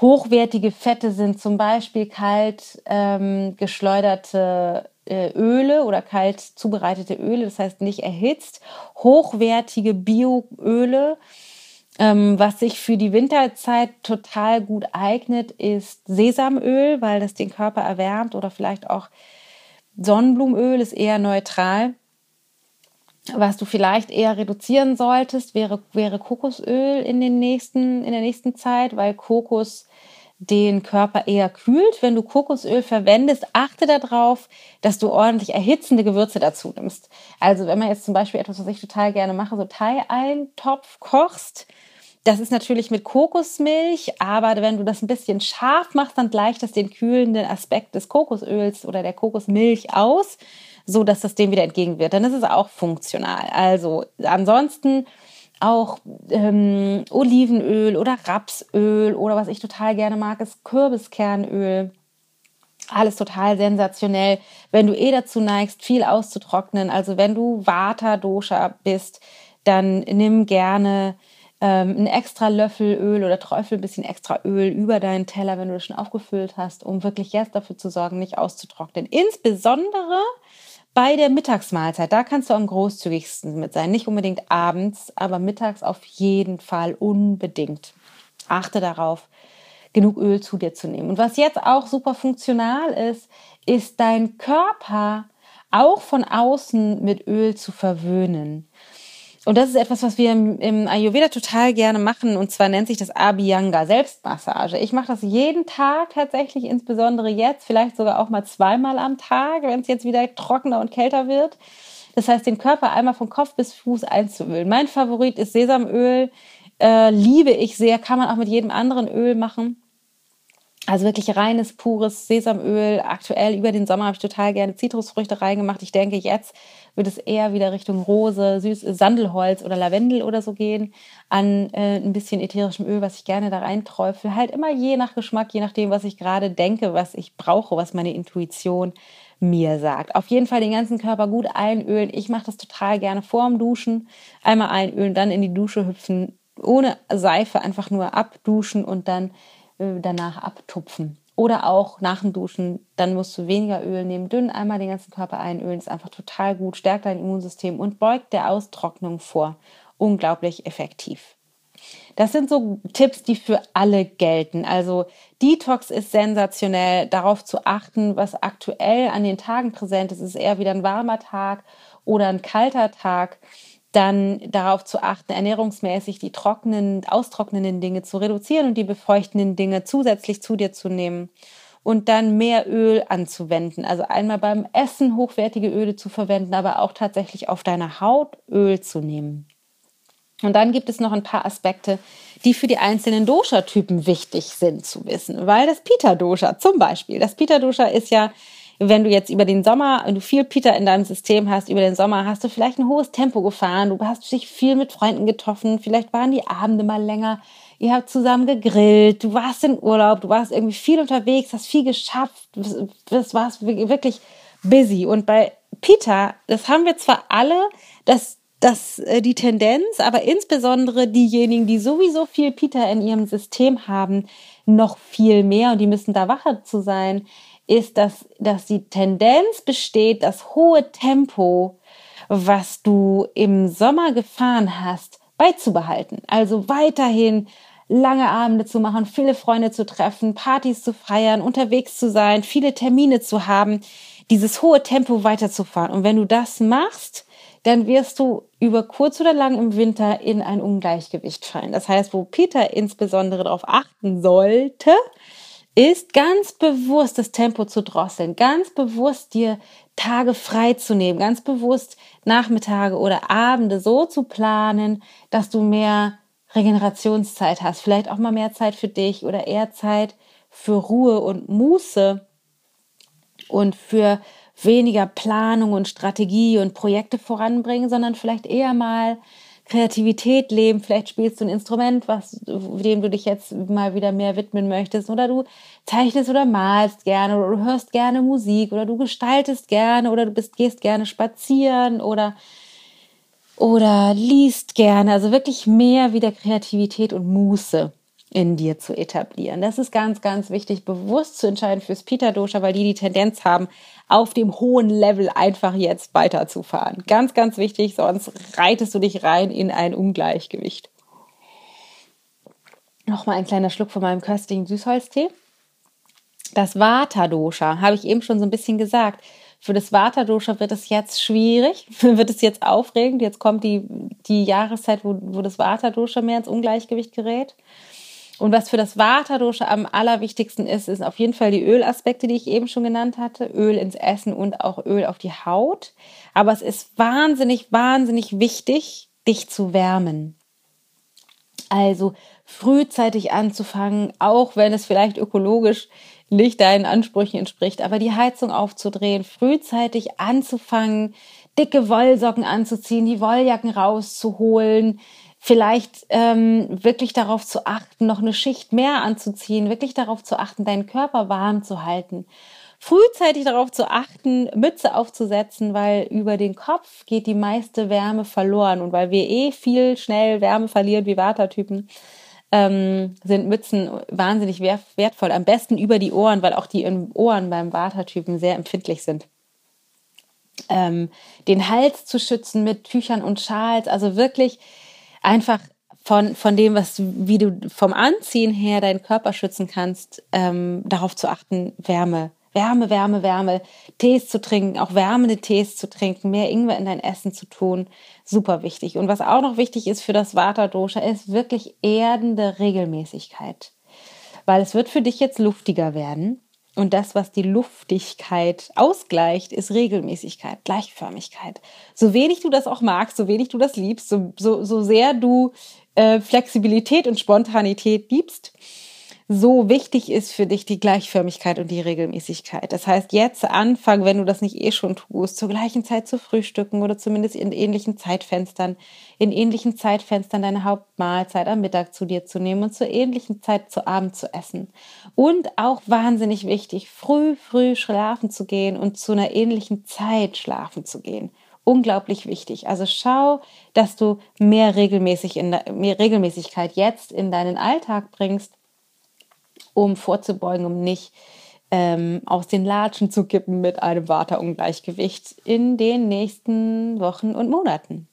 Hochwertige Fette sind zum Beispiel kalt ähm, geschleuderte äh, Öle oder kalt zubereitete Öle, das heißt nicht erhitzt. Hochwertige Bioöle, ähm, was sich für die Winterzeit total gut eignet, ist Sesamöl, weil das den Körper erwärmt oder vielleicht auch Sonnenblumenöl ist eher neutral. Was du vielleicht eher reduzieren solltest, wäre, wäre Kokosöl in, den nächsten, in der nächsten Zeit, weil Kokos den Körper eher kühlt. Wenn du Kokosöl verwendest, achte darauf, dass du ordentlich erhitzende Gewürze dazu nimmst. Also wenn man jetzt zum Beispiel etwas, was ich total gerne mache, so Thai-Eintopf kochst, das ist natürlich mit Kokosmilch, aber wenn du das ein bisschen scharf machst, dann gleicht das den kühlenden Aspekt des Kokosöls oder der Kokosmilch aus, so dass das dem wieder entgegenwirkt. Dann ist es auch funktional. Also ansonsten auch ähm, Olivenöl oder Rapsöl oder was ich total gerne mag, ist Kürbiskernöl. Alles total sensationell. Wenn du eh dazu neigst, viel auszutrocknen, also wenn du Vata-Dosha bist, dann nimm gerne ähm, einen extra Löffel Öl oder Träufel ein bisschen extra Öl über deinen Teller, wenn du das schon aufgefüllt hast, um wirklich jetzt dafür zu sorgen, nicht auszutrocknen. Insbesondere bei der Mittagsmahlzeit, da kannst du am großzügigsten mit sein. Nicht unbedingt abends, aber mittags auf jeden Fall unbedingt. Achte darauf, genug Öl zu dir zu nehmen. Und was jetzt auch super funktional ist, ist dein Körper auch von außen mit Öl zu verwöhnen. Und das ist etwas, was wir im, Ayurveda total gerne machen. Und zwar nennt sich das Abhyanga, Selbstmassage. Ich mache das jeden Tag tatsächlich, insbesondere jetzt, vielleicht sogar auch mal zweimal am Tag, wenn es jetzt wieder trockener und kälter wird. Das heißt, den Körper einmal von Kopf bis Fuß einzuölen. Mein Favorit ist Sesamöl. Äh, liebe ich sehr, kann man auch mit jedem anderen Öl machen. Also wirklich reines, pures Sesamöl. Aktuell über den Sommer habe ich total gerne Zitrusfrüchte reingemacht. Ich denke, jetzt wird es eher wieder Richtung Rose, süß Sandelholz oder Lavendel oder so gehen. An äh, ein bisschen ätherischem Öl, was ich gerne da reinträufel. Halt immer je nach Geschmack, je nachdem, was ich gerade denke, was ich brauche, was meine Intuition mir sagt. Auf jeden Fall den ganzen Körper gut einölen. Ich mache das total gerne vorm Duschen. Einmal einölen, dann in die Dusche hüpfen. Ohne Seife einfach nur abduschen und dann äh, danach abtupfen. Oder auch nach dem Duschen, dann musst du weniger Öl nehmen, dünn einmal den ganzen Körper einölen, ist einfach total gut, stärkt dein Immunsystem und beugt der Austrocknung vor. Unglaublich effektiv. Das sind so Tipps, die für alle gelten. Also Detox ist sensationell, darauf zu achten, was aktuell an den Tagen präsent ist. Ist eher wieder ein warmer Tag oder ein kalter Tag dann darauf zu achten, ernährungsmäßig die trockenen, austrocknenden Dinge zu reduzieren und die befeuchtenden Dinge zusätzlich zu dir zu nehmen und dann mehr Öl anzuwenden. Also einmal beim Essen hochwertige Öle zu verwenden, aber auch tatsächlich auf deiner Haut Öl zu nehmen. Und dann gibt es noch ein paar Aspekte, die für die einzelnen Dosha-Typen wichtig sind zu wissen, weil das Pita-Dosha zum Beispiel, das Pita-Dosha ist ja wenn du jetzt über den Sommer, wenn du viel Pita in deinem System hast, über den Sommer hast du vielleicht ein hohes Tempo gefahren, du hast dich viel mit Freunden getroffen, vielleicht waren die Abende mal länger, ihr habt zusammen gegrillt, du warst in Urlaub, du warst irgendwie viel unterwegs, hast viel geschafft, das warst wirklich busy. Und bei Pita, das haben wir zwar alle, dass dass äh, die Tendenz, aber insbesondere diejenigen, die sowieso viel Pita in ihrem System haben, noch viel mehr und die müssen da wacher zu sein, ist, dass, dass die Tendenz besteht, das hohe Tempo, was du im Sommer gefahren hast, beizubehalten. Also weiterhin lange Abende zu machen, viele Freunde zu treffen, Partys zu feiern, unterwegs zu sein, viele Termine zu haben, dieses hohe Tempo weiterzufahren. Und wenn du das machst, dann wirst du über kurz oder lang im Winter in ein Ungleichgewicht fallen. Das heißt, wo Peter insbesondere darauf achten sollte, ist ganz bewusst das Tempo zu drosseln, ganz bewusst dir Tage frei zu nehmen, ganz bewusst Nachmittage oder Abende so zu planen, dass du mehr Regenerationszeit hast, vielleicht auch mal mehr Zeit für dich oder eher Zeit für Ruhe und Muße und für weniger Planung und Strategie und Projekte voranbringen, sondern vielleicht eher mal Kreativität leben. Vielleicht spielst du ein Instrument, was, dem du dich jetzt mal wieder mehr widmen möchtest. Oder du zeichnest oder malst gerne oder du hörst gerne Musik oder du gestaltest gerne oder du bist, gehst gerne spazieren oder, oder liest gerne. Also wirklich mehr wieder Kreativität und Muße in dir zu etablieren. Das ist ganz, ganz wichtig, bewusst zu entscheiden fürs Pita-Dosha, weil die die Tendenz haben, auf dem hohen Level einfach jetzt weiterzufahren. Ganz, ganz wichtig, sonst reitest du dich rein in ein Ungleichgewicht. Nochmal ein kleiner Schluck von meinem köstlichen Süßholztee. Das Vata-Dosha, habe ich eben schon so ein bisschen gesagt. Für das Vata-Dosha wird es jetzt schwierig, wird es jetzt aufregend. Jetzt kommt die, die Jahreszeit, wo, wo das Vata-Dosha mehr ins Ungleichgewicht gerät. Und was für das Vata-Dosha am allerwichtigsten ist, ist auf jeden Fall die Ölaspekte, die ich eben schon genannt hatte. Öl ins Essen und auch Öl auf die Haut. Aber es ist wahnsinnig, wahnsinnig wichtig, dich zu wärmen. Also frühzeitig anzufangen, auch wenn es vielleicht ökologisch nicht deinen Ansprüchen entspricht, aber die Heizung aufzudrehen, frühzeitig anzufangen, dicke Wollsocken anzuziehen, die Wolljacken rauszuholen, vielleicht ähm, wirklich darauf zu achten, noch eine Schicht mehr anzuziehen, wirklich darauf zu achten, deinen Körper warm zu halten. Frühzeitig darauf zu achten, Mütze aufzusetzen, weil über den Kopf geht die meiste Wärme verloren und weil wir eh viel schnell Wärme verlieren wie Watertypen, ähm, sind Mützen wahnsinnig wertvoll. Am besten über die Ohren, weil auch die Ohren beim Watertypen sehr empfindlich sind. Ähm, den Hals zu schützen mit Tüchern und Schals, also wirklich einfach von, von dem, was, wie du vom Anziehen her deinen Körper schützen kannst, ähm, darauf zu achten, Wärme. Wärme, Wärme, Wärme, Tees zu trinken, auch wärmende Tees zu trinken, mehr Ingwer in dein Essen zu tun, super wichtig. Und was auch noch wichtig ist für das Vata-Dosha, ist wirklich erdende Regelmäßigkeit. Weil es wird für dich jetzt luftiger werden. Und das, was die Luftigkeit ausgleicht, ist Regelmäßigkeit, Gleichförmigkeit. So wenig du das auch magst, so wenig du das liebst, so, so, so sehr du äh, Flexibilität und Spontanität liebst, so wichtig ist für dich die Gleichförmigkeit und die Regelmäßigkeit. Das heißt, jetzt anfangen, wenn du das nicht eh schon tust, zur gleichen Zeit zu frühstücken oder zumindest in ähnlichen Zeitfenstern, in ähnlichen Zeitfenstern deine Hauptmahlzeit am Mittag zu dir zu nehmen und zur ähnlichen Zeit zu Abend zu essen. Und auch wahnsinnig wichtig, früh, früh schlafen zu gehen und zu einer ähnlichen Zeit schlafen zu gehen unglaublich wichtig. Also schau, dass du mehr, regelmäßig in, mehr Regelmäßigkeit jetzt in deinen Alltag bringst um vorzubeugen, um nicht ähm, aus den Latschen zu kippen mit einem Waterungleichgewicht in den nächsten Wochen und Monaten.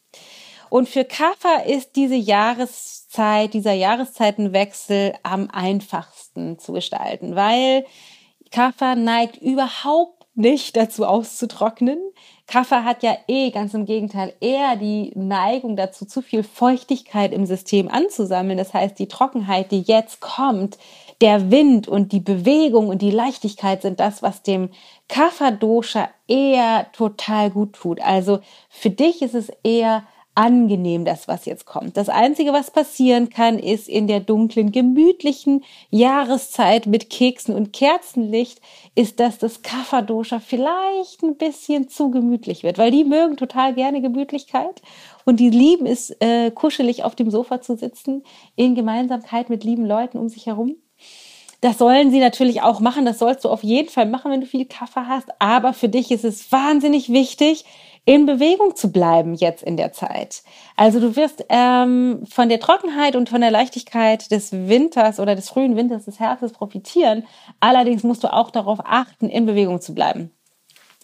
Und für Kapha ist diese Jahreszeit, dieser Jahreszeitenwechsel am einfachsten zu gestalten, weil Kapha neigt überhaupt nicht dazu auszutrocknen. Kaffer hat ja eh ganz im Gegenteil eher die Neigung dazu, zu viel Feuchtigkeit im System anzusammeln. Das heißt, die Trockenheit, die jetzt kommt, der Wind und die Bewegung und die Leichtigkeit sind das, was dem Kapha-Dosha eher total gut tut. Also für dich ist es eher angenehm, das, was jetzt kommt. Das Einzige, was passieren kann, ist in der dunklen, gemütlichen Jahreszeit mit Keksen und Kerzenlicht, ist, dass das Kapha-Dosha vielleicht ein bisschen zu gemütlich wird, weil die mögen total gerne Gemütlichkeit und die lieben es, äh, kuschelig auf dem Sofa zu sitzen, in Gemeinsamkeit mit lieben Leuten um sich herum. Das sollen sie natürlich auch machen. Das sollst du auf jeden Fall machen, wenn du viel Kaffee hast. Aber für dich ist es wahnsinnig wichtig, in Bewegung zu bleiben jetzt in der Zeit. Also du wirst ähm, von der Trockenheit und von der Leichtigkeit des Winters oder des frühen Winters des Herbstes profitieren. Allerdings musst du auch darauf achten, in Bewegung zu bleiben.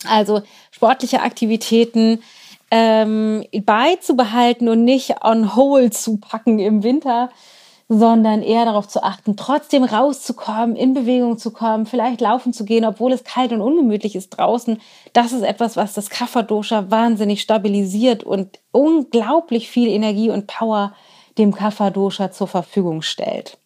Also sportliche Aktivitäten, ähm, beizubehalten und nicht on hold zu packen im Winter, sondern eher darauf zu achten, trotzdem rauszukommen, in Bewegung zu kommen, vielleicht laufen zu gehen, obwohl es kalt und ungemütlich ist draußen. Das ist etwas, was das Kapha-Dosha wahnsinnig stabilisiert und unglaublich viel Energie und Power dem Kapha-Dosha zur Verfügung stellt.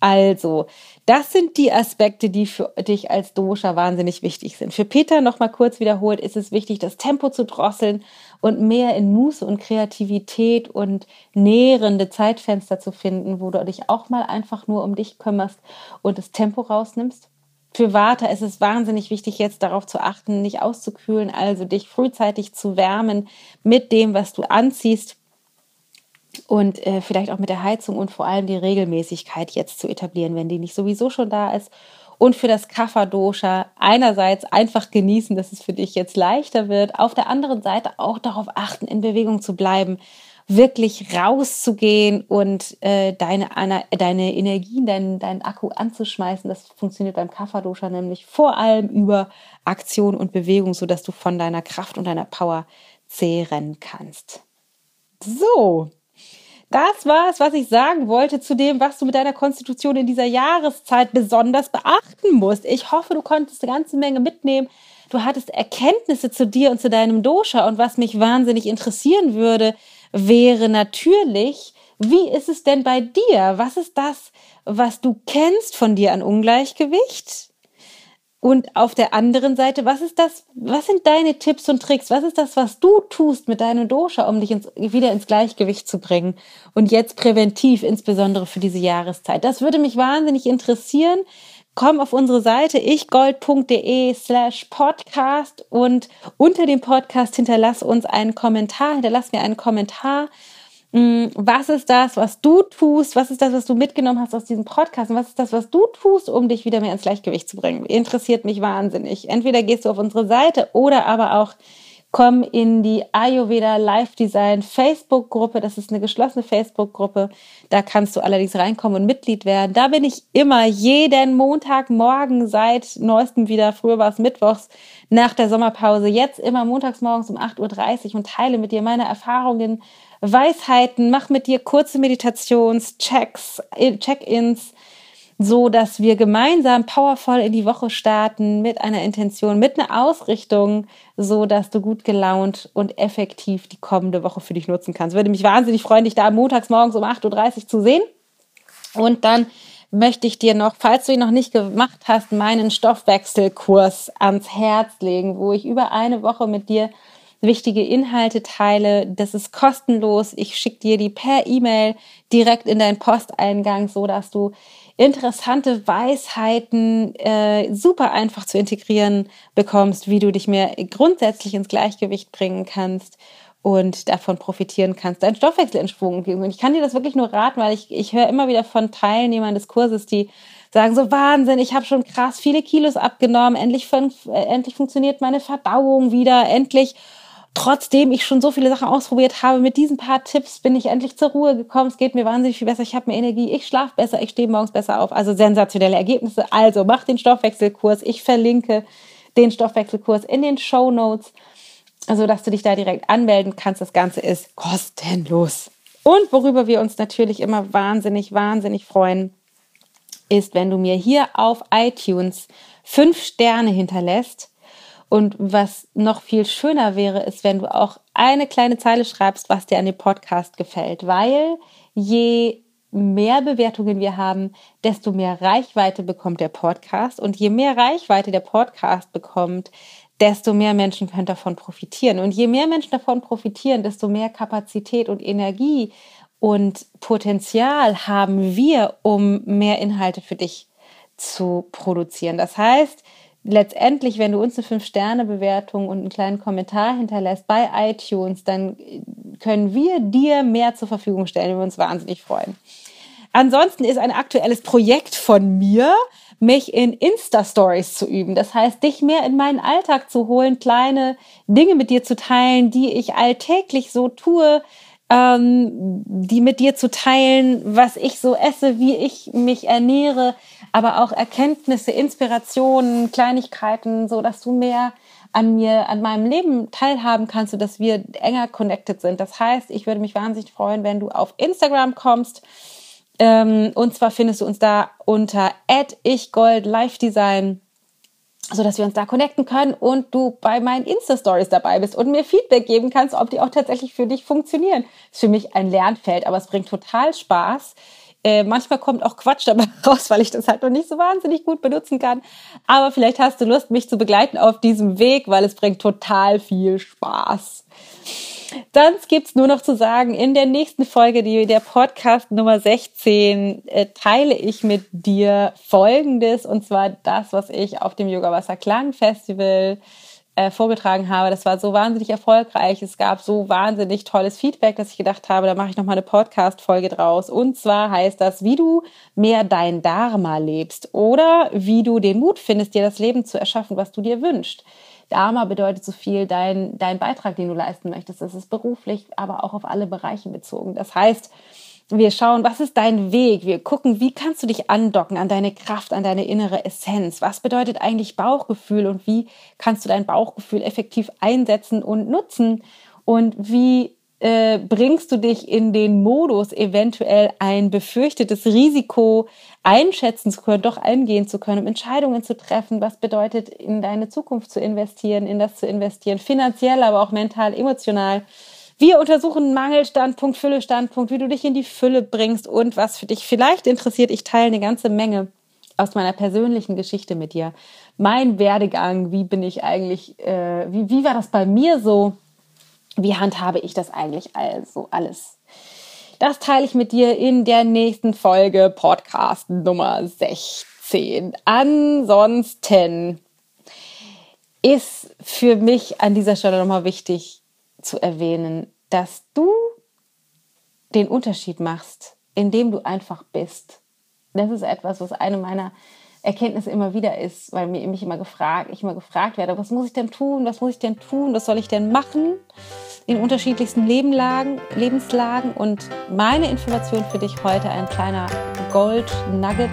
Also, das sind die Aspekte, die für dich als Dosha wahnsinnig wichtig sind. Für Peter nochmal kurz wiederholt, ist es wichtig, das Tempo zu drosseln und mehr in Muße und Kreativität und nährende Zeitfenster zu finden, wo du dich auch mal einfach nur um dich kümmerst und das Tempo rausnimmst. Für Water ist es wahnsinnig wichtig, jetzt darauf zu achten, nicht auszukühlen, also dich frühzeitig zu wärmen mit dem, was du anziehst und äh, vielleicht auch mit der Heizung und vor allem die Regelmäßigkeit jetzt zu etablieren, wenn die nicht sowieso schon da ist. Und für das Kapha-Dosha einerseits einfach genießen, dass es für dich jetzt leichter wird, auf der anderen Seite auch darauf achten, in Bewegung zu bleiben, wirklich rauszugehen und äh, deine, deine Energien, deinen, deinen Akku anzuschmeißen. Das funktioniert beim Kapha-Dosha nämlich vor allem über Aktion und Bewegung, sodass du von deiner Kraft und deiner Power zehren kannst. So, das war es, was ich sagen wollte zu dem, was du mit deiner Konstitution in dieser Jahreszeit besonders beachten musst. Ich hoffe, du konntest eine ganze Menge mitnehmen. Du hattest Erkenntnisse zu dir und zu deinem Dosha. Und was mich wahnsinnig interessieren würde, wäre natürlich, wie ist es denn bei dir? Was ist das, was du kennst von dir an Ungleichgewicht? Und auf der anderen Seite, was ist das, was sind deine Tipps und Tricks? Was ist das, was du tust mit deinem Dosha, um dich ins, wieder ins Gleichgewicht zu bringen? Und jetzt präventiv, insbesondere für diese Jahreszeit. Das würde mich wahnsinnig interessieren. Komm auf unsere Seite ichgold.de slash podcast und unter dem Podcast hinterlass uns einen Kommentar, hinterlass mir einen Kommentar Mm, was ist das, was du tust? Was ist das, was du mitgenommen hast aus diesem Podcast? Und was ist das, was du tust, um dich wieder mehr ins Gleichgewicht zu bringen? Interessiert mich wahnsinnig. Entweder gehst du auf unsere Seite oder aber auch komm in die Ayurveda Live Design Facebook Gruppe. Das ist eine geschlossene Facebook Gruppe. Da kannst du allerdings reinkommen und Mitglied werden. Da bin ich immer jeden Montagmorgen seit neuestem wieder. Früher war es Mittwochs nach der Sommerpause. Jetzt immer montags morgens um 8.30 Uhr und teile mit dir meine Erfahrungen Weisheiten, mach mit dir kurze Meditationschecks, Check-ins, so dass wir gemeinsam powervoll in die Woche starten mit einer Intention, mit einer Ausrichtung, so dass du gut gelaunt und effektiv die kommende Woche für dich nutzen kannst. Würde mich wahnsinnig freuen, dich da montags morgens um 8.30 Uhr zu sehen. Und dann möchte ich dir noch, falls du ihn noch nicht gemacht hast, meinen Stoffwechselkurs ans Herz legen, wo ich über eine Woche mit dir wichtige Inhalte teile. Das ist kostenlos. Ich schicke dir die per E-Mail direkt in deinen Posteingang, so dass du interessante Weisheiten äh, super einfach zu integrieren bekommst, wie du dich mehr grundsätzlich ins Gleichgewicht bringen kannst und davon profitieren kannst, deinen Stoffwechsel in Schwung geben. Und ich kann dir das wirklich nur raten, weil ich, ich höre immer wieder von Teilnehmern des Kurses, die sagen so Wahnsinn, ich habe schon krass viele Kilos abgenommen, endlich, fun äh, endlich funktioniert meine Verdauung wieder, endlich trotzdem ich schon so viele Sachen ausprobiert habe, mit diesen paar Tipps bin ich endlich zur Ruhe gekommen. Es geht mir wahnsinnig viel besser. Ich habe mehr Energie. Ich schlafe besser. Ich stehe morgens besser auf. Also sensationelle Ergebnisse. Also mach den Stoffwechselkurs. Ich verlinke den Stoffwechselkurs in den Show Notes, also dass du dich da direkt anmelden kannst. Das Ganze ist kostenlos. Und worüber wir uns natürlich immer wahnsinnig, wahnsinnig freuen, ist, wenn du mir hier auf iTunes fünf Sterne hinterlässt und was noch viel schöner wäre, ist, wenn du auch eine kleine Zeile schreibst, was dir an dem Podcast gefällt, weil je mehr Bewertungen wir haben, desto mehr Reichweite bekommt der Podcast. Und je mehr Reichweite der Podcast bekommt, desto mehr Menschen können davon profitieren. Und je mehr Menschen davon profitieren, desto mehr Kapazität und Energie und Potenzial haben wir, um mehr Inhalte für dich zu produzieren. Das heißt, letztendlich, wenn du uns eine 5-Sterne-Bewertung und einen kleinen Kommentar hinterlässt bei iTunes, dann können wir dir mehr zur Verfügung stellen. Wir uns wahnsinnig freuen. Ansonsten ist ein aktuelles Projekt von mir, mich in Insta-Stories zu üben. Das heißt, dich mehr in meinen Alltag zu holen, kleine Dinge mit dir zu teilen, die ich alltäglich so tue, ähm, die mit dir zu teilen, was ich so esse, wie ich mich ernähre, aber auch Erkenntnisse, Inspirationen, Kleinigkeiten, so dass du mehr an mir, an meinem Leben teilhaben kannst, dass wir enger connected sind. Das heißt, ich würde mich wahnsinnig freuen, wenn du auf Instagram kommst. Ähm, und zwar findest du uns da unter ichgold live design so dass wir uns da connecten können und du bei meinen Insta-Stories dabei bist und mir Feedback geben kannst, ob die auch tatsächlich für dich funktionieren. Das ist für mich ein Lernfeld, aber es bringt total Spaß. Äh, manchmal kommt auch Quatsch dabei raus, weil ich das halt noch nicht so wahnsinnig gut benutzen kann. Aber vielleicht hast du Lust, mich zu begleiten auf diesem Weg, weil es bringt total viel Spaß. Dann gibt's nur noch zu sagen, in der nächsten Folge, die der Podcast Nummer 16, äh, teile ich mit dir Folgendes, und zwar das, was ich auf dem Yoga Wasser Klang Festival äh, vorgetragen habe. Das war so wahnsinnig erfolgreich. Es gab so wahnsinnig tolles Feedback, dass ich gedacht habe, da mache ich noch mal eine Podcast-Folge draus. Und zwar heißt das, wie du mehr dein Dharma lebst oder wie du den Mut findest, dir das Leben zu erschaffen, was du dir wünschst. Dharma bedeutet so viel dein, dein Beitrag, den du leisten möchtest. Das ist beruflich, aber auch auf alle Bereiche bezogen. Das heißt, wir schauen, was ist dein Weg? Wir gucken, wie kannst du dich andocken an deine Kraft, an deine innere Essenz? Was bedeutet eigentlich Bauchgefühl und wie kannst du dein Bauchgefühl effektiv einsetzen und nutzen? Und wie äh, bringst du dich in den Modus, eventuell ein befürchtetes Risiko einschätzen zu können, doch eingehen zu können, um Entscheidungen zu treffen? Was bedeutet, in deine Zukunft zu investieren, in das zu investieren, finanziell, aber auch mental, emotional? Wir untersuchen Mangelstandpunkt, Füllestandpunkt, wie du dich in die Fülle bringst und was für dich vielleicht interessiert. Ich teile eine ganze Menge aus meiner persönlichen Geschichte mit dir. Mein Werdegang, wie bin ich eigentlich, äh, wie, wie war das bei mir so? Wie handhabe ich das eigentlich also alles? Das teile ich mit dir in der nächsten Folge Podcast Nummer 16. Ansonsten ist für mich an dieser Stelle nochmal wichtig, zu erwähnen, dass du den Unterschied machst, indem du einfach bist. Das ist etwas, was eine meiner Erkenntnisse immer wieder ist, weil mir mich immer gefragt, ich immer gefragt werde, was muss ich denn tun, was muss ich denn tun, was soll ich denn machen in unterschiedlichsten Lebenlagen, Lebenslagen und meine Information für dich heute, ein kleiner Gold Nugget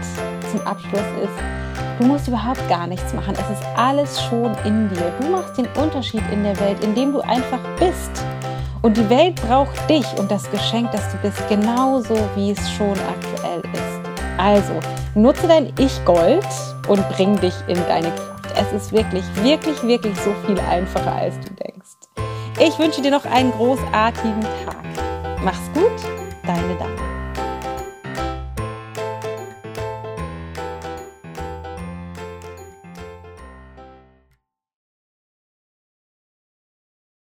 zum Abschluss ist, Du musst überhaupt gar nichts machen. Es ist alles schon in dir. Du machst den Unterschied in der Welt, indem du einfach bist. Und die Welt braucht dich und das Geschenk, das du bist, genauso wie es schon aktuell ist. Also, nutze dein Ich-Gold und bring dich in deine Kraft. Es ist wirklich, wirklich, wirklich so viel einfacher, als du denkst. Ich wünsche dir noch einen großartigen Tag. Mach's gut, deine Dame.